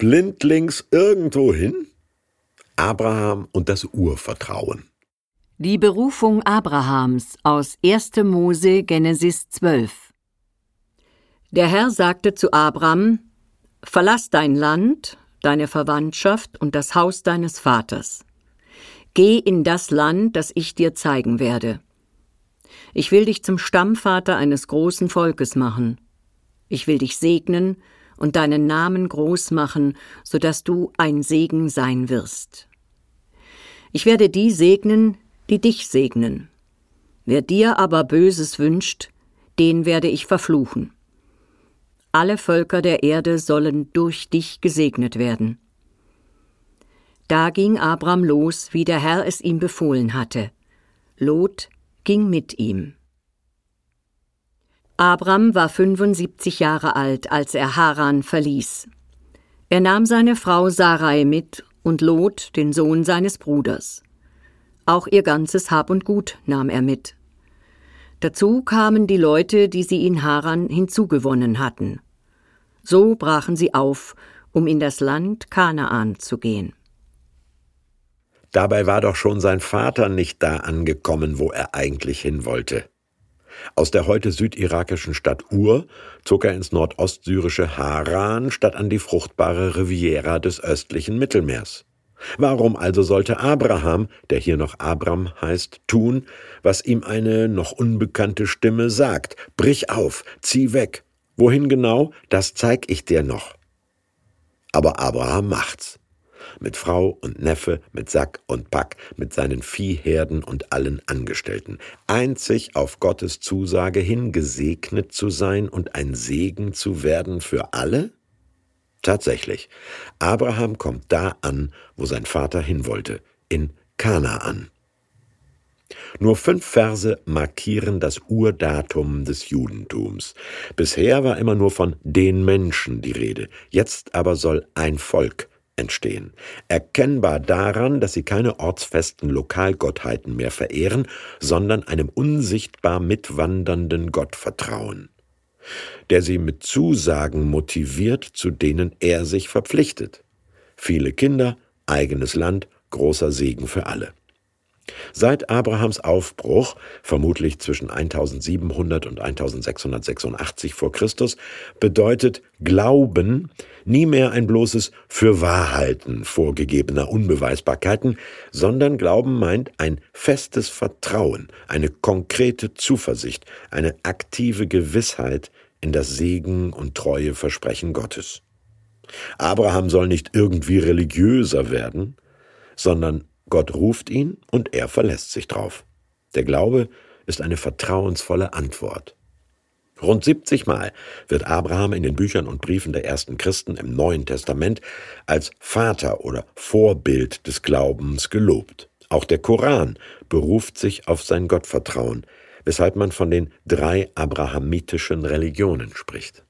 blindlings irgendwo hin? Abraham und das Urvertrauen. Die Berufung Abrahams aus 1. Mose Genesis 12. Der Herr sagte zu Abram: Verlass dein Land, deine Verwandtschaft und das Haus deines Vaters. Geh in das Land, das ich dir zeigen werde. Ich will dich zum Stammvater eines großen Volkes machen. Ich will dich segnen und deinen Namen groß machen, so dass du ein Segen sein wirst. Ich werde die segnen, die dich segnen. Wer dir aber Böses wünscht, den werde ich verfluchen. Alle Völker der Erde sollen durch dich gesegnet werden. Da ging Abram los, wie der Herr es ihm befohlen hatte. Lot ging mit ihm. Abram war 75 Jahre alt, als er Haran verließ. Er nahm seine Frau Sarai mit und Lot, den Sohn seines Bruders. Auch ihr ganzes Hab und Gut nahm er mit. Dazu kamen die Leute, die sie in Haran hinzugewonnen hatten. So brachen sie auf, um in das Land Kanaan zu gehen. Dabei war doch schon sein Vater nicht da angekommen, wo er eigentlich hin wollte. Aus der heute südirakischen Stadt Ur zog er ins nordostsyrische Haran statt an die fruchtbare Riviera des östlichen Mittelmeers. Warum also sollte Abraham, der hier noch Abram heißt, tun, was ihm eine noch unbekannte Stimme sagt? Brich auf, zieh weg. Wohin genau, das zeig ich dir noch. Aber Abraham macht's. Mit Frau und Neffe, mit Sack und Pack, mit seinen Viehherden und allen Angestellten. Einzig auf Gottes Zusage hin gesegnet zu sein und ein Segen zu werden für alle? Tatsächlich, Abraham kommt da an, wo sein Vater hin wollte, in Kanaan. Nur fünf Verse markieren das Urdatum des Judentums. Bisher war immer nur von den Menschen die Rede, jetzt aber soll ein Volk entstehen. Erkennbar daran, dass sie keine ortsfesten Lokalgottheiten mehr verehren, sondern einem unsichtbar mitwandernden Gott vertrauen der sie mit Zusagen motiviert, zu denen er sich verpflichtet. Viele Kinder, eigenes Land, großer Segen für alle. Seit Abrahams Aufbruch, vermutlich zwischen 1700 und 1686 vor Christus, bedeutet Glauben nie mehr ein bloßes Fürwahrhalten vorgegebener Unbeweisbarkeiten, sondern Glauben meint ein festes Vertrauen, eine konkrete Zuversicht, eine aktive Gewissheit in das Segen und treue Versprechen Gottes. Abraham soll nicht irgendwie religiöser werden, sondern Gott ruft ihn und er verlässt sich drauf. Der Glaube ist eine vertrauensvolle Antwort. Rund 70 Mal wird Abraham in den Büchern und Briefen der ersten Christen im Neuen Testament als Vater oder Vorbild des Glaubens gelobt. Auch der Koran beruft sich auf sein Gottvertrauen, weshalb man von den drei abrahamitischen Religionen spricht.